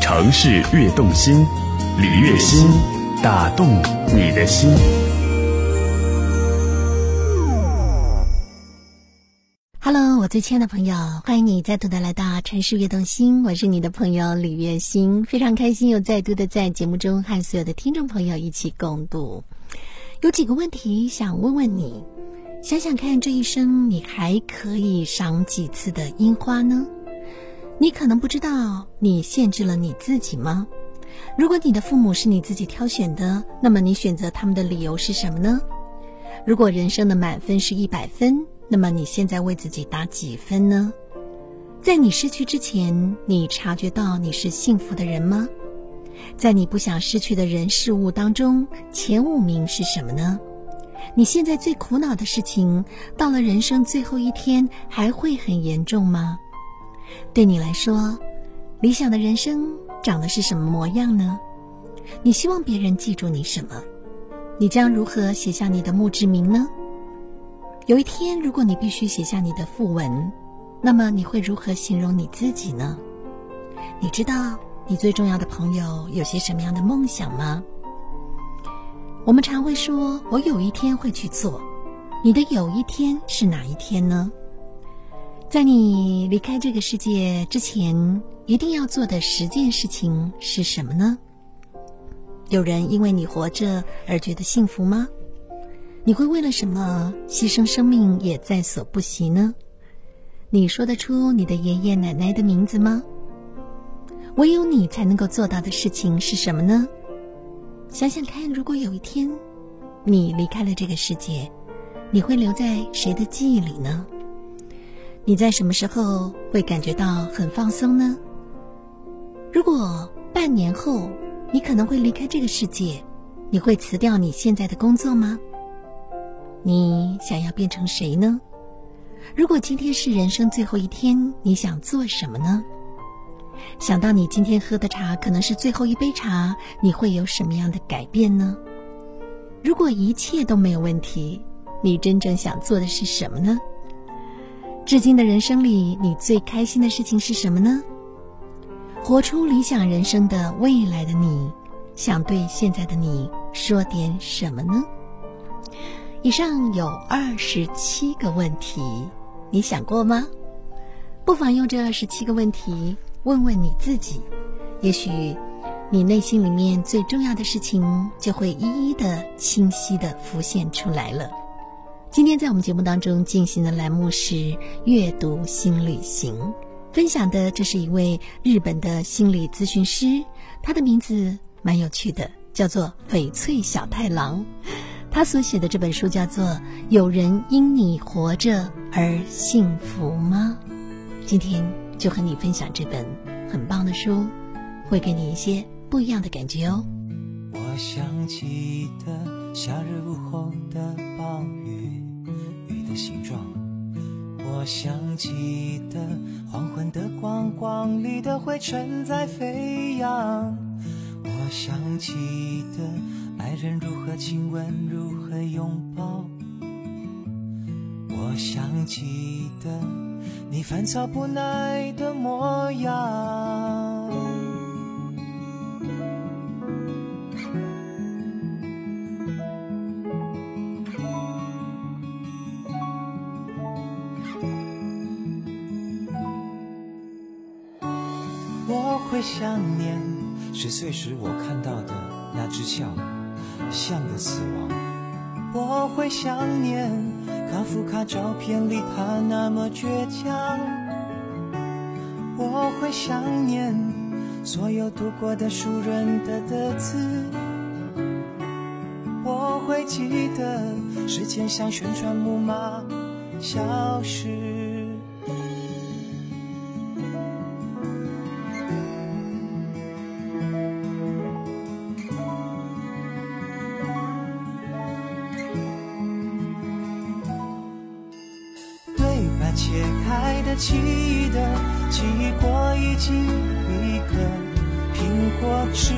城市悦动心，李悦心，打动你的心。Hello，我最亲爱的朋友，欢迎你再度的来到城市悦动心，我是你的朋友李悦心，非常开心又再度的在节目中和所有的听众朋友一起共度。有几个问题想问问你，想想看，这一生你还可以赏几次的樱花呢？你可能不知道，你限制了你自己吗？如果你的父母是你自己挑选的，那么你选择他们的理由是什么呢？如果人生的满分是一百分，那么你现在为自己打几分呢？在你失去之前，你察觉到你是幸福的人吗？在你不想失去的人事物当中，前五名是什么呢？你现在最苦恼的事情，到了人生最后一天，还会很严重吗？对你来说，理想的人生长的是什么模样呢？你希望别人记住你什么？你将如何写下你的墓志铭呢？有一天，如果你必须写下你的副文，那么你会如何形容你自己呢？你知道你最重要的朋友有些什么样的梦想吗？我们常会说：“我有一天会去做。”你的有一天是哪一天呢？在你离开这个世界之前，一定要做的十件事情是什么呢？有人因为你活着而觉得幸福吗？你会为了什么牺牲生命也在所不惜呢？你说得出你的爷爷奶奶的名字吗？唯有你才能够做到的事情是什么呢？想想看，如果有一天你离开了这个世界，你会留在谁的记忆里呢？你在什么时候会感觉到很放松呢？如果半年后你可能会离开这个世界，你会辞掉你现在的工作吗？你想要变成谁呢？如果今天是人生最后一天，你想做什么呢？想到你今天喝的茶可能是最后一杯茶，你会有什么样的改变呢？如果一切都没有问题，你真正想做的是什么呢？至今的人生里，你最开心的事情是什么呢？活出理想人生的未来的你，想对现在的你说点什么呢？以上有二十七个问题，你想过吗？不妨用这二十七个问题问问你自己，也许你内心里面最重要的事情就会一一的清晰的浮现出来了。今天在我们节目当中进行的栏目是阅读新旅行，分享的这是一位日本的心理咨询师，他的名字蛮有趣的，叫做翡翠小太郎。他所写的这本书叫做《有人因你活着而幸福吗》。今天就和你分享这本很棒的书，会给你一些不一样的感觉哦。我想记得夏日午后的暴雨。形状，我想记得黄昏的光，光里的灰尘在飞扬。我想记得爱人如何亲吻，如何拥抱。我想记得你烦躁不耐的模样。会想念十岁时我看到的那只笑，像个死亡。我会想念卡夫卡照片里他那么倔强。我会想念所有读过的书人的的字。我会记得时间像旋转木马消失。切开的记得，记过一季一个苹果，直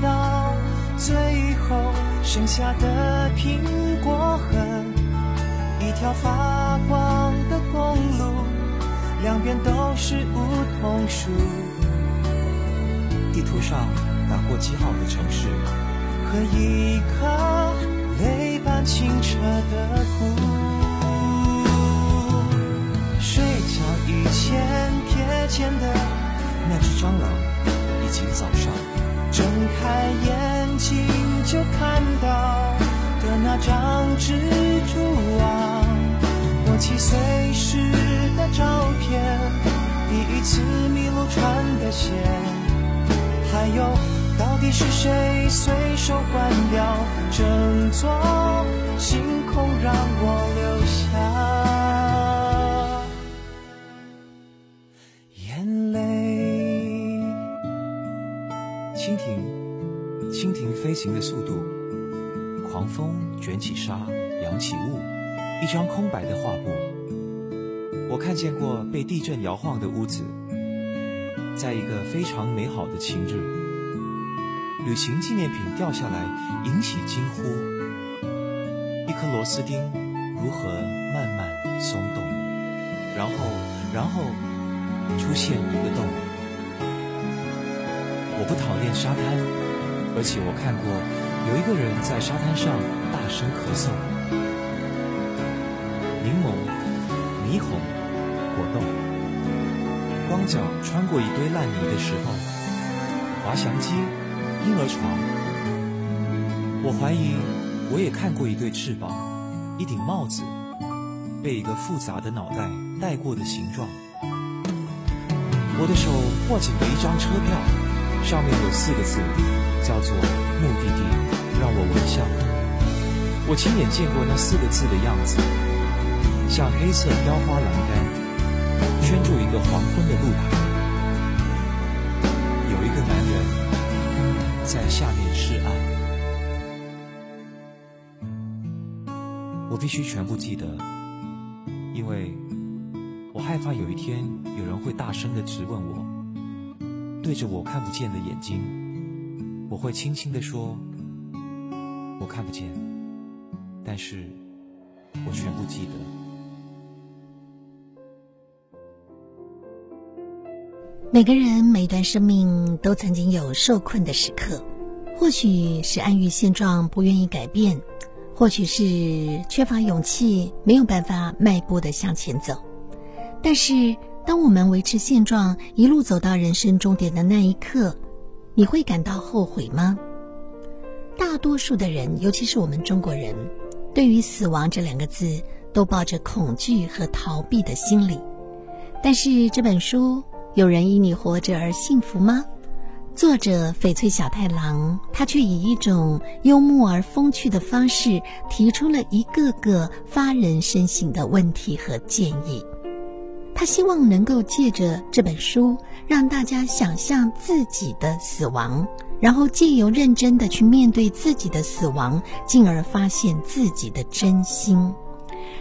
到最后剩下的苹果核，一条发光的公路，两边都是梧桐树。地图上打过记号的城市，和一颗泪般清澈的湖。以前瞥见的那只蟑螂，已经早上睁开眼睛就看到的那张蜘蛛网。我七岁时的照片，第一次迷路穿的鞋，还有到底是谁随手关掉整座星空让我留下行的速度，狂风卷起沙，扬起雾。一张空白的画布，我看见过被地震摇晃的屋子，在一个非常美好的晴日，旅行纪念品掉下来引起惊呼，一颗螺丝钉如何慢慢松动，然后，然后出现一个洞。我不讨厌沙滩，而且我看过有一个人在沙滩上大声咳嗽。柠檬、霓虹、果冻，光脚穿过一堆烂泥的时候，滑翔机、婴儿床。我怀疑我也看过一对翅膀，一顶帽子，被一个复杂的脑袋戴过的形状。我的手握紧了一张车票，上面有四个字，叫做目的地，让我微笑。我亲眼见过那四个字的样子。像黑色雕花栏杆圈住一个黄昏的路牌，有一个男人在下面示爱。我必须全部记得，因为我害怕有一天有人会大声的质问我，对着我看不见的眼睛，我会轻轻的说：“我看不见，但是我全部记得。”每个人每段生命都曾经有受困的时刻，或许是安于现状不愿意改变，或许是缺乏勇气没有办法迈步的向前走。但是，当我们维持现状一路走到人生终点的那一刻，你会感到后悔吗？大多数的人，尤其是我们中国人，对于死亡这两个字都抱着恐惧和逃避的心理。但是这本书。有人因你活着而幸福吗？作者翡翠小太郎，他却以一种幽默而风趣的方式，提出了一个个发人深省的问题和建议。他希望能够借着这本书，让大家想象自己的死亡，然后借由认真的去面对自己的死亡，进而发现自己的真心。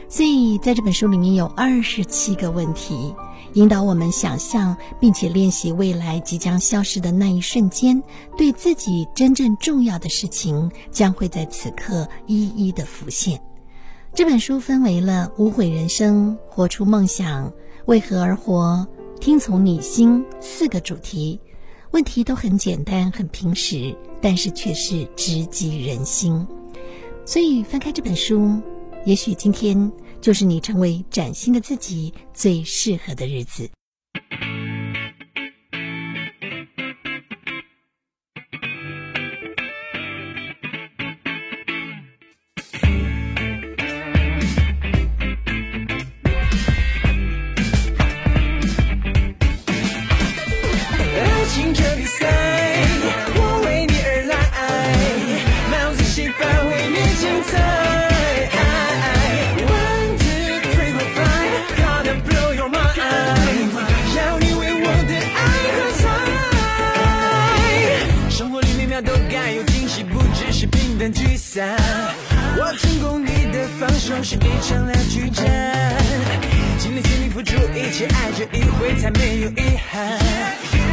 所以，在这本书里面有二十七个问题。引导我们想象，并且练习未来即将消失的那一瞬间，对自己真正重要的事情将会在此刻一一的浮现。这本书分为了无悔人生、活出梦想、为何而活、听从你心四个主题。问题都很简单、很平实，但是却是直击人心。所以翻开这本书，也许今天。就是你成为崭新的自己最适合的日子。我成功，你的放手是一场拉锯战。尽力尽力付出一切，爱这一回才没有遗憾。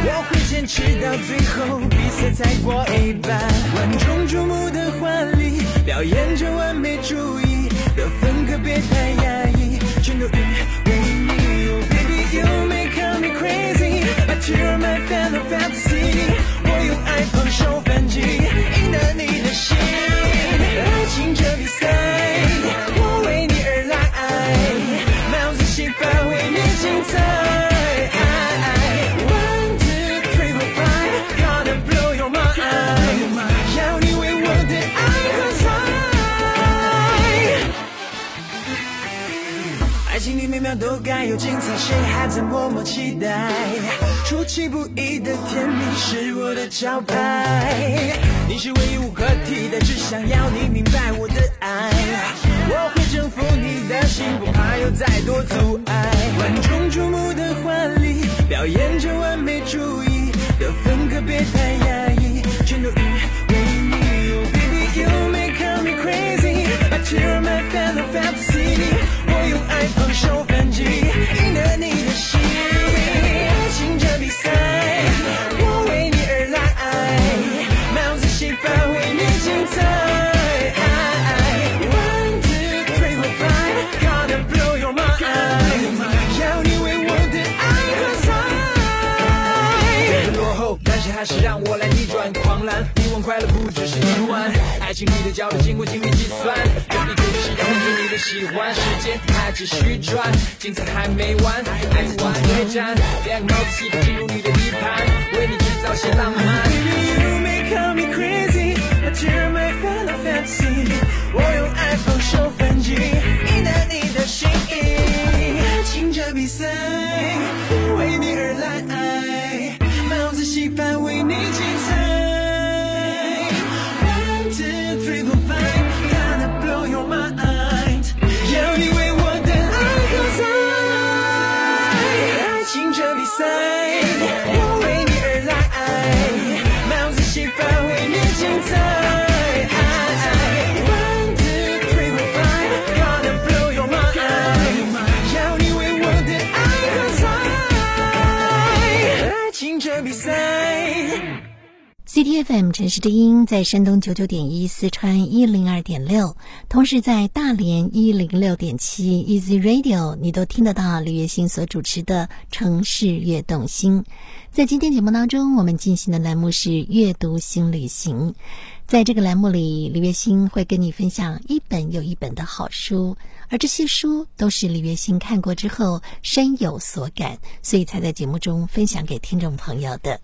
我会坚持到最后，比赛才过一半。万众瞩目的婚礼，表演着完美主义，得分可别太压抑，全都因为你。Oh baby you make me crazy，but you. 精彩，谁还在默默期待？出其不意的甜蜜是我的招牌，你是唯一无可替代，只想要你明白我的爱。我会征服你的心，不怕有再多阻碍。万众瞩目的婚礼，表演着完美主义经历的焦虑经过精密计算，用力就是要获取你的喜欢。时间还继续转，精彩还没完，爱情总是对战，两个帽子戏法进入你的地盘，为你制造些浪漫。FM 城市之音在山东九九点一，四川一零二点六，同时在大连一零六点七 Easy Radio，你都听得到李月星所主持的城市悦动心。在今天节目当中，我们进行的栏目是阅读新旅行。在这个栏目里，李月星会跟你分享一本又一本的好书，而这些书都是李月星看过之后深有所感，所以才在节目中分享给听众朋友的。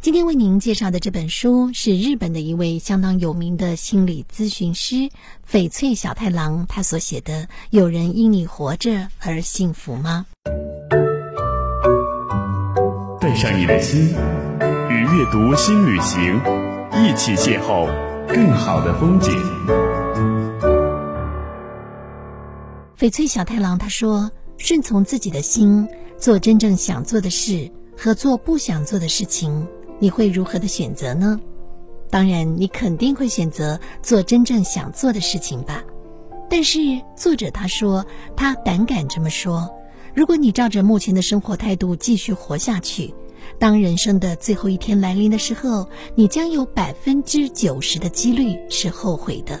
今天为您介绍的这本书是日本的一位相当有名的心理咨询师翡翠小太郎他所写的《有人因你活着而幸福吗》。带上你的心，与阅读新旅行一起邂逅更好的风景。翡翠小太郎他说：“顺从自己的心，做真正想做的事，和做不想做的事情，你会如何的选择呢？当然，你肯定会选择做真正想做的事情吧。但是作者他说，他胆敢这么说：如果你照着目前的生活态度继续活下去，当人生的最后一天来临的时候，你将有百分之九十的几率是后悔的。”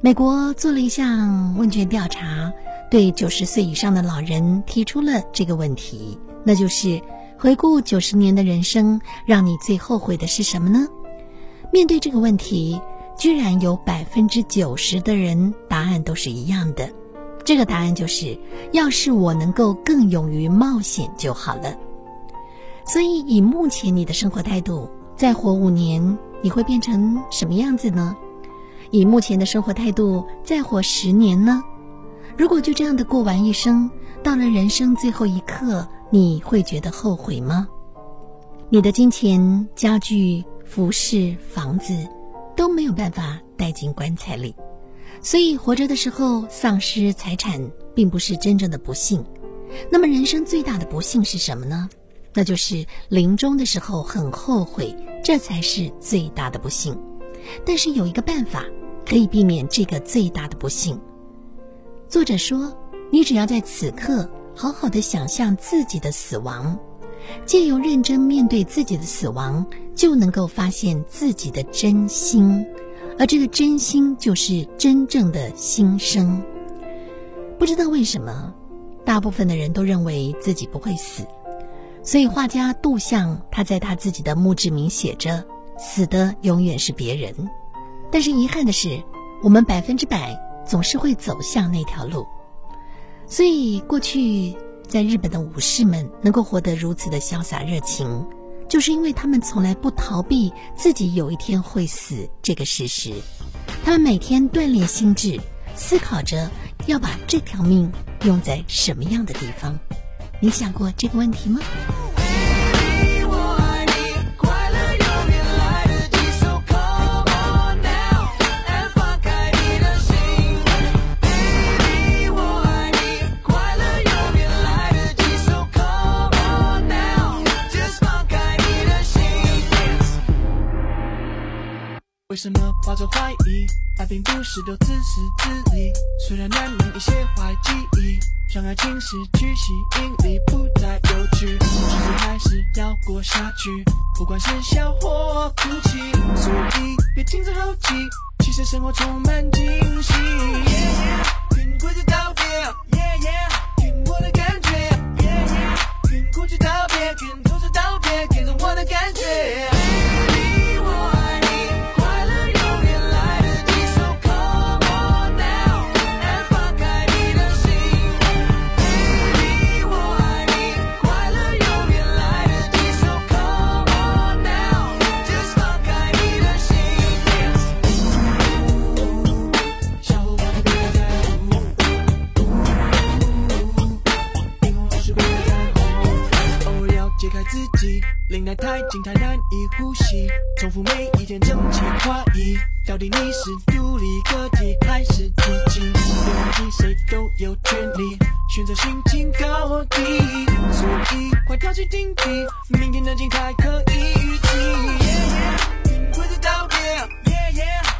美国做了一项问卷调查，对九十岁以上的老人提出了这个问题，那就是回顾九十年的人生，让你最后悔的是什么呢？面对这个问题，居然有百分之九十的人答案都是一样的，这个答案就是：要是我能够更勇于冒险就好了。所以，以目前你的生活态度，再活五年，你会变成什么样子呢？以目前的生活态度，再活十年呢？如果就这样的过完一生，到了人生最后一刻，你会觉得后悔吗？你的金钱、家具、服饰、房子都没有办法带进棺材里，所以活着的时候丧失财产，并不是真正的不幸。那么，人生最大的不幸是什么呢？那就是临终的时候很后悔，这才是最大的不幸。但是有一个办法。可以避免这个最大的不幸。作者说：“你只要在此刻好好的想象自己的死亡，借由认真面对自己的死亡，就能够发现自己的真心，而这个真心就是真正的心声。”不知道为什么，大部分的人都认为自己不会死，所以画家杜象他在他自己的墓志铭写着：“死的永远是别人。”但是遗憾的是，我们百分之百总是会走向那条路。所以过去在日本的武士们能够活得如此的潇洒热情，就是因为他们从来不逃避自己有一天会死这个事实。他们每天锻炼心智，思考着要把这条命用在什么样的地方？你想过这个问题吗？为什么抱着怀疑？爱并不是都自私自利，虽然难免一些坏记忆，让爱情失去吸引力，不再有趣。日子还是要过下去，不管是笑或哭泣，所以别停止好奇，其实生活充满惊喜。听故事道，心情高低，所以快跳起顶替，明天的精彩可以预期。听故事道别，听我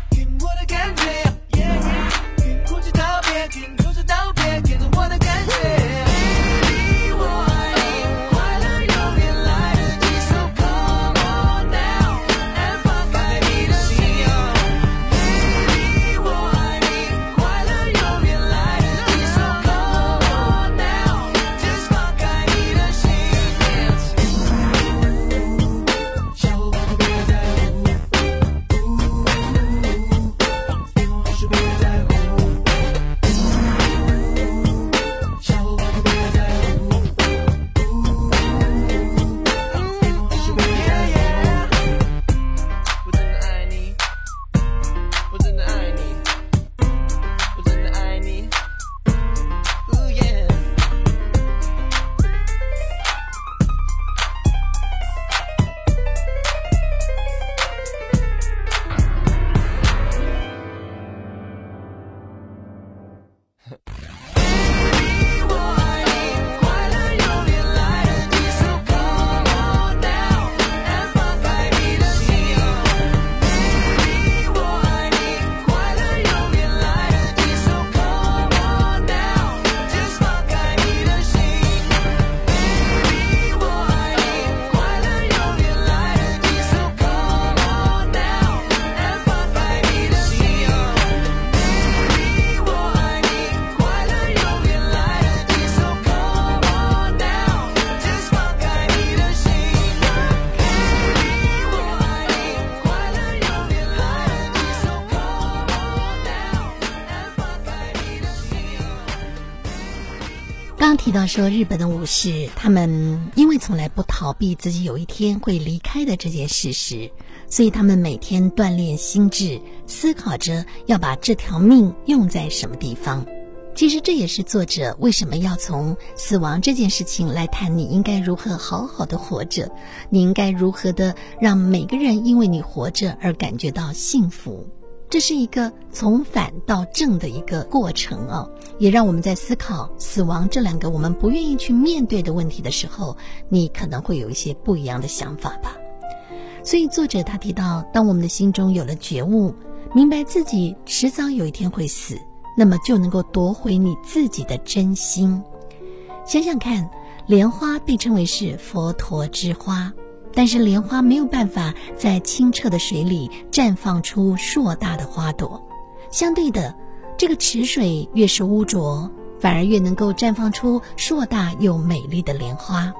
提到说，日本的武士他们因为从来不逃避自己有一天会离开的这件事实，所以他们每天锻炼心智，思考着要把这条命用在什么地方。其实这也是作者为什么要从死亡这件事情来谈，你应该如何好好的活着，你应该如何的让每个人因为你活着而感觉到幸福。这是一个从反到正的一个过程哦，也让我们在思考死亡这两个我们不愿意去面对的问题的时候，你可能会有一些不一样的想法吧。所以作者他提到，当我们的心中有了觉悟，明白自己迟早有一天会死，那么就能够夺回你自己的真心。想想看，莲花被称为是佛陀之花。但是莲花没有办法在清澈的水里绽放出硕大的花朵，相对的，这个池水越是污浊，反而越能够绽放出硕大又美丽的莲花。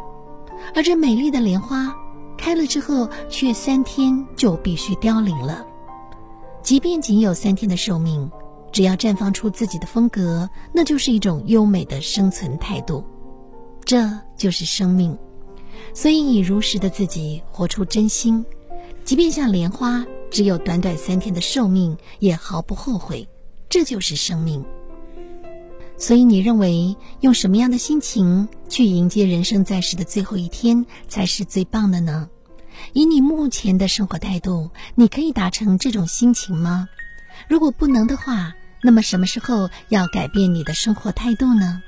而这美丽的莲花开了之后，却三天就必须凋零了。即便仅有三天的寿命，只要绽放出自己的风格，那就是一种优美的生存态度。这就是生命。所以，以如实的自己活出真心，即便像莲花只有短短三天的寿命，也毫不后悔。这就是生命。所以，你认为用什么样的心情去迎接人生在世的最后一天才是最棒的呢？以你目前的生活态度，你可以达成这种心情吗？如果不能的话，那么什么时候要改变你的生活态度呢？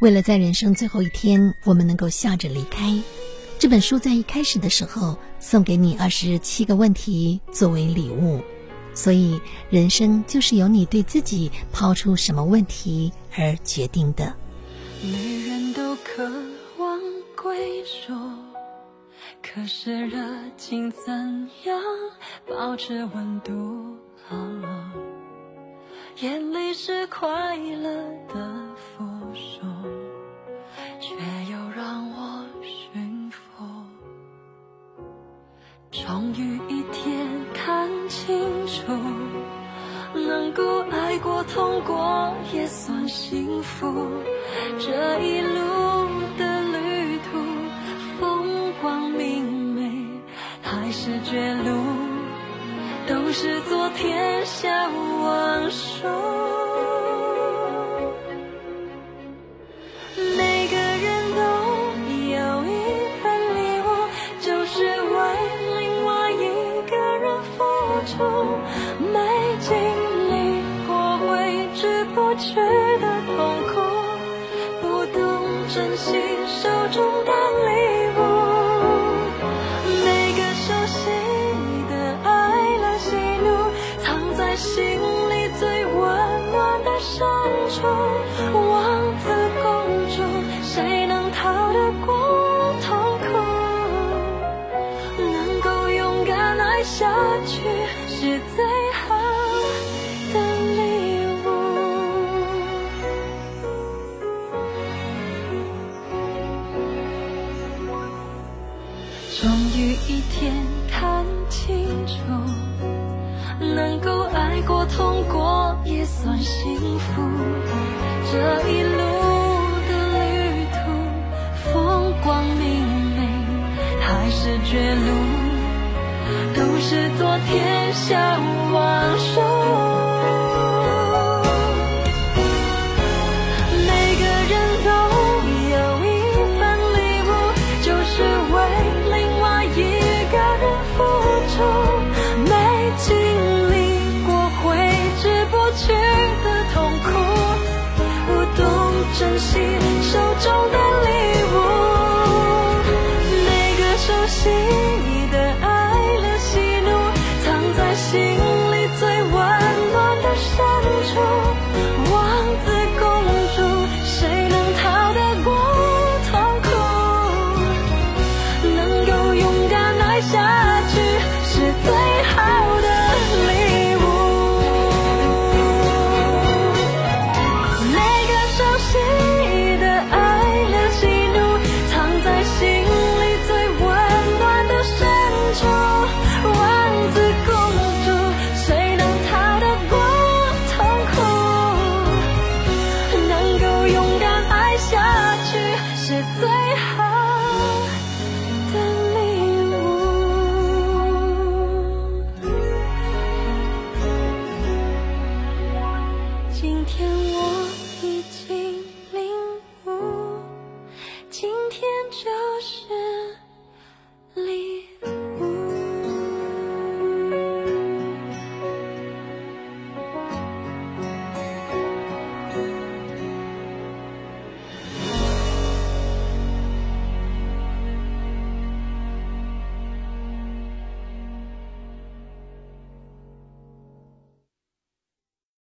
为了在人生最后一天，我们能够笑着离开，这本书在一开始的时候送给你二十七个问题作为礼物。所以，人生就是由你对自己抛出什么问题而决定的。每人都渴望归属，可是热情怎样保持温度？眼泪是快乐的附属，却又让我驯服。终于一天看清楚，能够爱过、痛过也算幸福。这一路的旅途，风光明媚还是绝路，都是昨天笑忘是最好的礼物。终于一天看清楚能够爱过痛过也算幸福。这一路是昨天笑忘